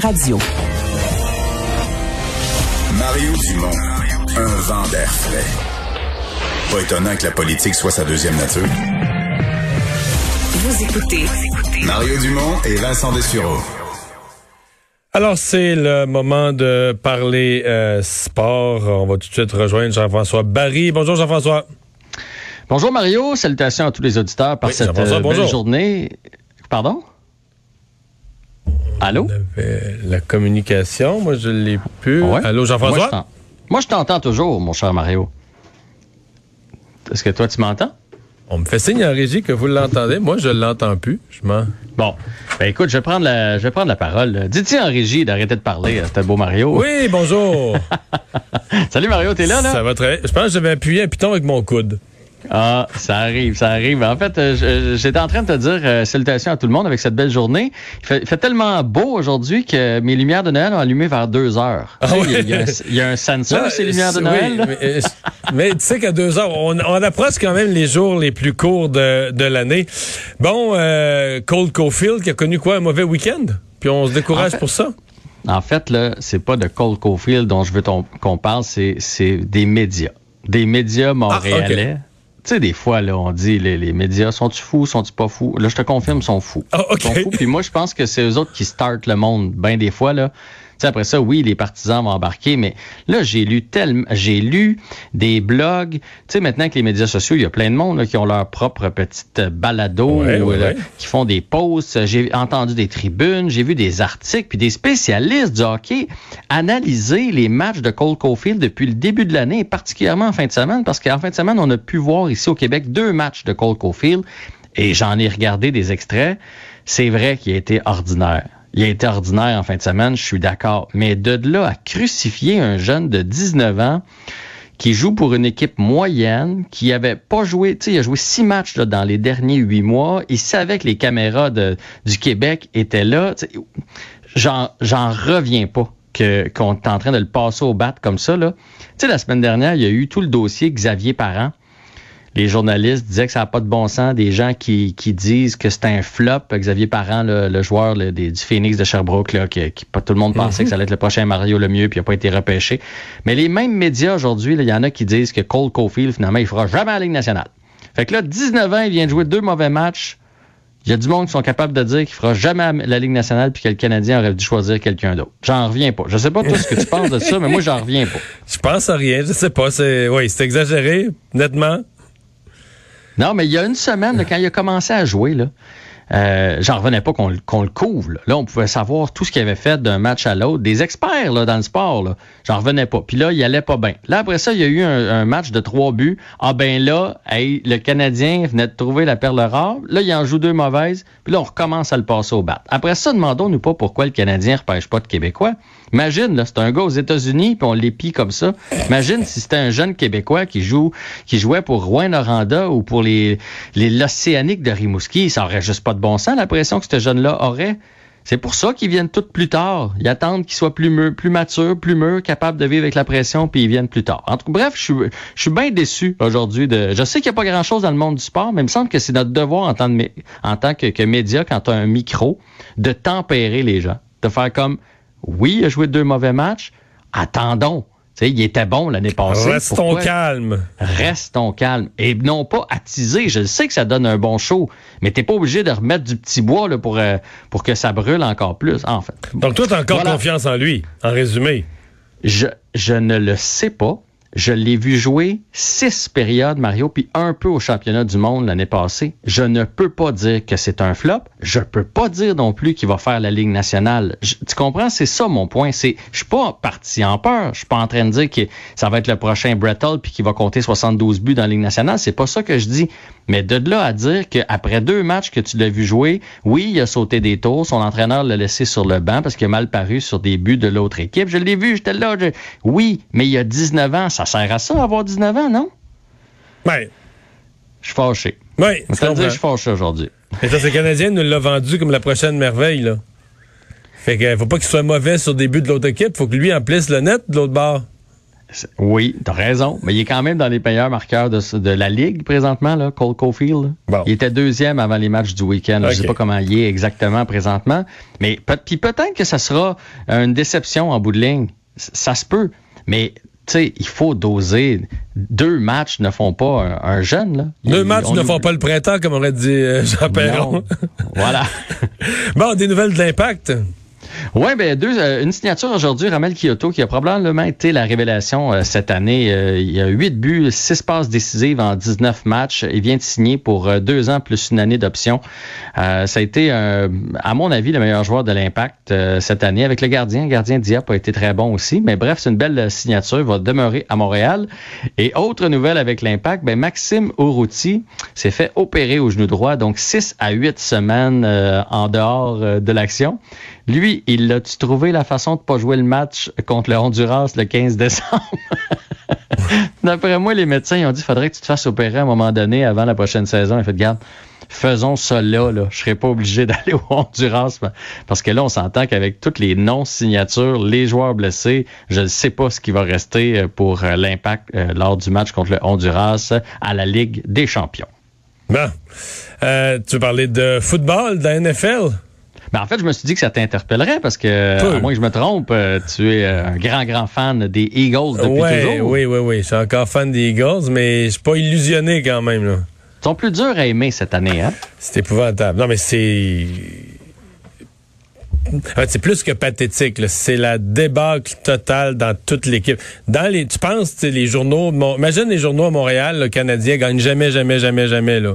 Radio. Mario Dumont, un vent d'air frais. Pas étonnant que la politique soit sa deuxième nature. Vous écoutez Mario Dumont et Vincent Dessureau. Alors, c'est le moment de parler euh, sport. On va tout de suite rejoindre Jean-François Barry. Bonjour, Jean-François. Bonjour, Mario. Salutations à tous les auditeurs par Oui, cette euh, belle bonjour. journée. Pardon? Allô? La communication. Moi, je l'ai plus. Ouais. Allô, Jean-François? Moi, je t'entends toujours, mon cher Mario. Est-ce que toi, tu m'entends? On me fait signe en régie que vous l'entendez. Moi, je l'entends plus. Je m'en... Bon. Ben écoute, je vais prendre la, je vais prendre la parole. Dites-y en régie d'arrêter de parler à ce beau Mario? Oui, bonjour. Salut Mario, t'es là, là? Ça va très... Je pense que j'avais appuyé un piton avec mon coude. Ah, ça arrive, ça arrive. En fait, euh, j'étais en train de te dire euh, salutations à tout le monde avec cette belle journée. Il fait, il fait tellement beau aujourd'hui que mes lumières de Noël ont allumé vers deux heures. Ah il, y a, il y a un, il y a un sensor, Là, ces lumières de Noël. mais, euh, mais tu sais qu'à deux heures, on, on approche quand même les jours les plus courts de, de l'année. Bon, euh, Cole Caulfield qui a connu quoi, un mauvais week-end? Puis on se décourage En fait- pour ça? En fait, là, c'est pas de Cole Caulfield dont je veux qu'on parle, c'est, c'est des médias. Des médias montréalais. Tu sais, des fois, là, on dit, les, les médias, sont-tu fous, sont-tu pas fous? Là, je te confirme, sont fous. Ah, OK. Ils sont fous. Puis moi, je pense que c'est eux autres qui startent le monde, bien des fois, là. Sais, après ça, oui, les partisans vont embarquer, mais là, j'ai lu tellement, j'ai lu des blogs. Tu sais, maintenant que les médias sociaux, il y a plein de monde là, qui ont leur propre petite euh, balado, Ouais, ou, ouais, là, ouais. qui font des posts. J'ai entendu des tribunes, j'ai vu des articles, puis des spécialistes du hockey analyser les matchs de Cole Caulfield depuis le début de l'année, et particulièrement en fin de semaine, parce qu'en fin de semaine, on a pu voir ici au Québec deux matchs de Cole Caulfield, et j'en ai regardé des extraits. C'est vrai qu'il a été ordinaire. Il a ordinaire en fin de semaine, je suis d'accord. Mais de là à crucifier un jeune de 19 ans qui joue pour une équipe moyenne, qui avait pas joué, tu sais, il a joué six matchs là, dans les derniers huit mois. Il savait que les caméras du Québec étaient là. J'en, reviens pas qu'on est en train de le passer au bat comme ça. Tu sais, la semaine dernière, il y a eu tout le dossier Xavier Parent. Les journalistes disaient que ça n'a pas de bon sens. Des gens qui, qui disent que c'est un flop. Xavier Parent, le, le joueur des- du Phoenix de Sherbrooke, là, qui, qui- pas tout le monde pensait que ça allait être le prochain Mario le mieux, puis il n'a pas été repêché. Mais les mêmes médias aujourd'hui, il y en a qui disent que Cole Caulfield, finalement, il fera jamais la Ligue nationale. Fait que là, 19 ans, il vient de jouer deux mauvais matchs. Il y a du monde qui sont capables de dire qu'il fera jamais la Ligue nationale puis que le Canadien aurait dû choisir quelqu'un d'autre. J'en reviens pas. Je sais pas toi ce que tu penses de ça, mais moi, j'en reviens pas. Je pense à rien. Je sais pas. C'est, oui, c'est exagéré, nettement. Non, mais il y a une semaine, quand il a commencé à jouer, là, euh, j'en revenais pas qu'on le- qu'on le couvre. Là. On pouvait savoir tout ce qu'il avait fait d'un match à l'autre. Des experts là, dans le sport, là. j'en revenais pas. Puis là, il allait pas bien. Là, après ça, il y a eu un, match de trois buts. Ah ben là, hey, le Canadien venait de trouver la perle rare. Là, il en joue deux mauvaises. Puis là, on recommence à le passer au bat. Après ça, demandons-nous pas pourquoi le Canadien repêche pas de Québécois. Imagine, là, c'est un gars aux États-Unis, puis on l'épie comme ça. Imagine si c'était un jeune Québécois qui joue, qui jouait pour Rouen-Noranda ou pour les, les l'Océanique de Rimouski. Ça aurait juste pas de bon sens, la pression que ce jeune-là aurait. C'est pour ça qu'ils viennent tous plus tard. Ils attendent qu'ils soient plus, mûrs, plus matures, plus mûrs, capables de vivre avec la pression, puis ils viennent plus tard. En tout cas, bref, je suis, je bien déçu aujourd'hui. De, je sais qu'il n'y a pas grand-chose dans le monde du sport, mais il me semble que c'est notre devoir en tant, de en tant que, que média, quand tu as un micro, de tempérer les gens. De faire comme, oui, il a joué deux mauvais matchs, attendons. Sais, il était bon l'année passée. Restons Pourquoi? calmes. Restons calmes. Et non pas attiser. Je sais que ça donne un bon show, mais t'es pas obligé de remettre du petit bois là, pour, euh, pour que ça brûle encore plus, en fait. Donc, toi, t'as encore Voilà. confiance en lui, en résumé. Je, je ne le sais pas. Je l'ai vu jouer six périodes, Mario, puis un peu au championnat du monde l'année passée. Je ne peux pas dire que c'est un flop. Je peux pas dire non plus qu'il va faire la Ligue nationale. Tu comprends? C'est ça mon point. C'est, je suis pas parti en peur. Je suis pas en train de dire que ça va être le prochain Brett Hull puis qu'il va compter 72 buts dans la Ligue nationale. C'est pas ça que je dis. Mais de là à dire qu'après deux matchs que tu l'as vu jouer, oui, il a sauté des tours. Son entraîneur l'a laissé sur le banc parce qu'il a mal paru sur des buts de l'autre équipe. Je l'ai vu, j'étais là. je- Oui, mais il y a 19 ans. Sert à ça, avoir 19 ans, non? Ouais. Je suis fâché. Ouais, je Je le suis fâché aujourd'hui. Et ça, c'est le Canadien nous l'a vendu comme la prochaine merveille, là. Fait que faut pas qu'il soit mauvais sur des buts de l'autre équipe, faut que lui emplisse le net de l'autre bord. Oui, t'as raison. Mais il est quand même dans les meilleurs marqueurs de, de la Ligue présentement, là, Cole Caulfield. Bon. Il était deuxième avant les matchs du week-end. Okay. Je sais pas comment il est exactement présentement. Mais puis peut-être que ça sera une déception en bout de ligne. Ça se peut. Mais tu sais, il faut doser. Deux matchs ne font pas un, un jeune. Là. Deux matchs ne font pas le printemps, comme aurait dit Jean Perron. voilà. bon, des nouvelles de l'impact. Oui, ben deux, euh, une signature aujourd'hui, Ramel Kyoto, qui a probablement été la révélation euh, cette année. Euh, il y a huit buts, six passes décisives en 19 matchs. Il vient de signer pour deux ans plus une année d'option. ça a été, à mon avis, le meilleur joueur de l'Impact cette année. Avec le gardien, le gardien Diap a été très bon aussi. Mais bref, c'est une belle signature. Il va demeurer à Montréal. Et autre nouvelle avec l'Impact, ben Maxime Urruti s'est fait opérer au genou droit, donc six à huit semaines en dehors de l'action. Lui, il a-tu trouvé la façon de pas jouer le match contre le Honduras le 15 décembre? D'après moi, les médecins ont dit faudrait que tu te fasses opérer à un moment donné avant la prochaine saison. Il fait garde, faisons ça là. là. Je serais pas obligé d'aller au Honduras parce que là, on s'entend qu'avec toutes les non-signatures, les joueurs blessés, je ne sais pas ce qui va rester pour l'impact lors du match contre le Honduras à la Ligue des champions. Bon. Euh, tu parler de football, de la NFL? Ben, en fait, je me suis dit que ça t'interpellerait parce que, à moins que je me trompe, tu es un grand, grand fan des Eagles depuis ouais, toujours. Oui, oui, oui. Je suis encore fan des Eagles, mais je suis pas illusionné quand même. Là. Ils sont plus durs à aimer cette année, hein? C'est épouvantable. Non, mais c'est. Fait, c'est plus que pathétique. C'est la débâcle totale dans toute l'équipe. Dans les, tu penses, les journaux, mon, imagine les journaux à Montréal, le Canadien gagne jamais, jamais, jamais, jamais là.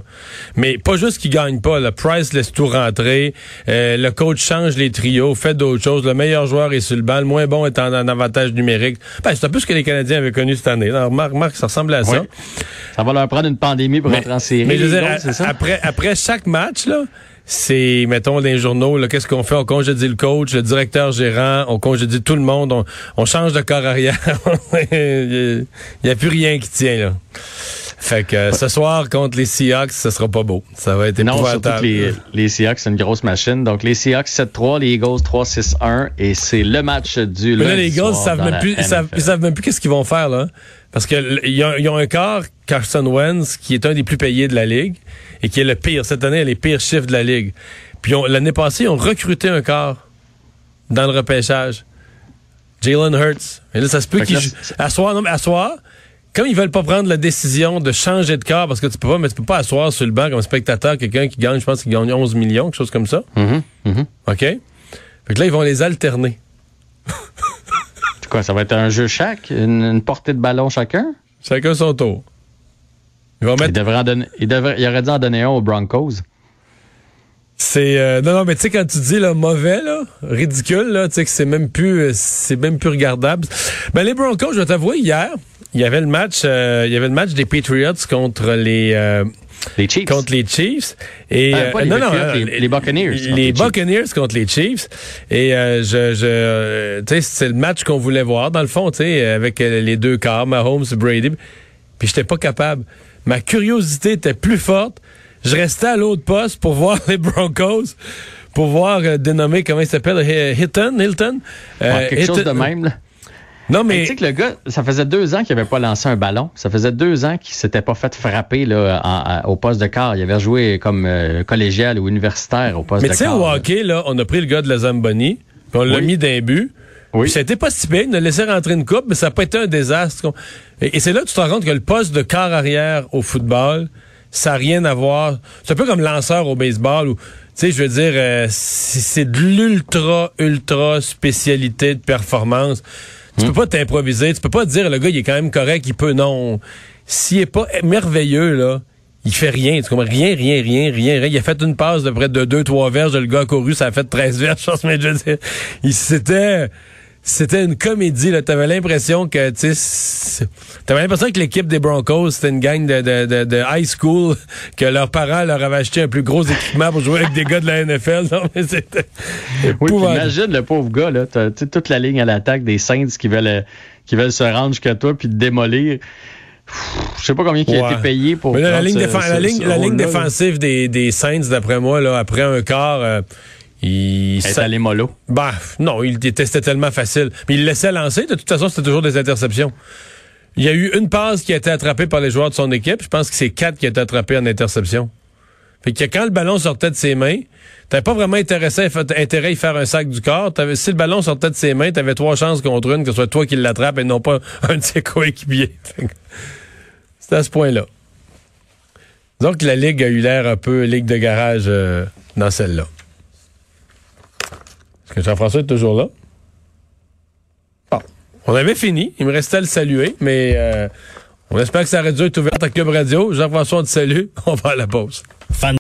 Mais pas juste qu'ils gagnent pas. Le Price laisse tout rentrer. Euh, le coach change les trios, fait d'autres choses. Le meilleur joueur est sur le banc, le moins bon est en, en avantage numérique. Ben, c'est un peu ce que les Canadiens avaient connu cette année. Alors, remarque, remarque, ça ressemble à ça. Oui. Ça va leur prendre une pandémie pour mais, entrer en série. Mais je veux dire, ça? après, après chaque match là c'est, mettons, les journaux, qu'est-ce qu'on fait? On congédie le coach, le directeur gérant, on congédie tout le monde, on, on change de corps arrière. Il n'y a, plus rien qui tient, là. Fait que ce soir, contre les Seahawks, ce sera pas beau. Ça va être Non, surtout épouvantable. que les, les Seahawks, c'est une grosse machine. Donc, les Seahawks 7-3, les Eagles 3-6-1, et c'est le match du Mais là, lundi les Eagles, savent même plus, ils savent, ils savent même plus qu'est-ce qu'ils vont faire, là. Parce que ils ont, ils ont un quart, Carson Wentz, qui est un des plus payés de la Ligue, et qui est le pire. Cette année, il a les pires chiffres de la Ligue. Puis l'année passée, ils ont recruté un quart dans le repêchage. Jalen Hurts. Et là, ça se peut qu'il À soir, non, mais à soir, comme ils veulent pas prendre la décision de changer de quart, parce que tu peux pas, mais tu peux pas asseoir sur le banc comme spectateur quelqu'un qui gagne, je pense qu'il gagne 11 millions, quelque chose comme ça. Mhm, mhm. OK? Fait que là, ils vont les alterner. C'est quoi, ça va être un jeu chaque? Une, une portée de ballon chacun? Chacun son tour. Ils vont Il, devrait en donner, il, devrait, il aurait dû en donner un aux Broncos. C'est euh, non non mais tu sais quand tu dis là mauvais là, ridicule là, tu sais que c'est même plus euh, c'est même plus regardable. Ben les Broncos, je vais t'avouer hier, il y avait le match euh, il y avait le match des Patriots contre les euh, Les Chiefs. contre les Chiefs et Ah, pas les non non euh, les- les Buccaneers les, Chiefs. Buccaneers contre les Chiefs et euh, je je euh, tu sais c'est le match qu'on voulait voir dans le fond, tu sais avec euh, les deux quarts, Mahomes, Brady. Puis j'étais pas capable. Ma curiosité était plus forte. Je restais à l'autre poste pour voir les Broncos, pour voir euh, dénommer comment il s'appelle, Hi- Hilton, Hilton? Euh, quelque chose de même. Là. Non Mais mais tu sais que le gars, ça faisait deux ans qu'il n'avait pas lancé un ballon. Ça faisait deux ans qu'il s'était pas fait frapper là, en- en- au poste de quart. Il avait joué comme euh, collégial ou universitaire au poste mais de tu sais quart. au hockey là, on a pris le gars de la Zamboni, puis on l'a Oui. mis d'un but. Oui. Puis ça a été pas si pire, on a laissé rentrer une coupe, mais ça n'a pas été un désastre. Et, et c'est là que tu te rends compte que le poste de quart arrière au football, ça n'a rien à voir. C'est un peu comme lanceur au baseball où, tu sais, je veux dire, euh, c'est de l'ultra, ultra spécialité de performance. Tu peux pas t'improviser, tu peux pas dire, le gars, il est quand même correct, il peut, non. S'il est pas merveilleux, là, il fait rien. Tu comprends? Rien, rien, rien, rien, rien. Il a fait une passe de près de 2-3 verges. Le gars a couru, ça a fait 13 verges. Je pense, mais je veux dire, il- c'était, c'était une comédie, là. T'avais l'impression que, tu t'avais l'impression que l'équipe des Broncos, c'était une gang de, de, de, de high school, que leurs parents leur avaient acheté un plus gros équipement pour jouer avec des gars de la NFL. Non, mais c'était Oui, imagine le pauvre gars, là, t'as, toute la ligne à l'attaque des Saints qui veulent, qui veulent se rendre jusqu'à toi puis te démolir. Je sais pas combien il a Ouais. été payé pour Mais là, la ligne, ce- défen- ce- la ligne, ce la ligne rôle-là, là. défensive des, des Saints, d'après moi, là, après un quart, euh, Il est allé mollo. Bah, non, il testait tellement facile. Mais il laissait lancer. De toute façon, c'était toujours des interceptions. Il y a eu une passe qui a été attrapée par les joueurs de son équipe. Je pense que c'est quatre qui a été attrapés en interception. Fait que quand le ballon sortait de ses mains, t'avais pas vraiment intéressé, intérêt à y faire un sac du corps. si le ballon sortait de ses mains, t'avais trois chances contre une, que ce soit toi qui l'attrape et non pas un de ses coéquipiers. C'est à ce point-là. Donc la Ligue a eu l'air un peu Ligue de garage euh, dans celle-là. Jean-François est toujours là? Bon. On avait fini. Il me restait à le saluer, mais euh, on espère que ça aurait dû être ouvert à Club Radio. Jean-François, on te salue. On va à la pause.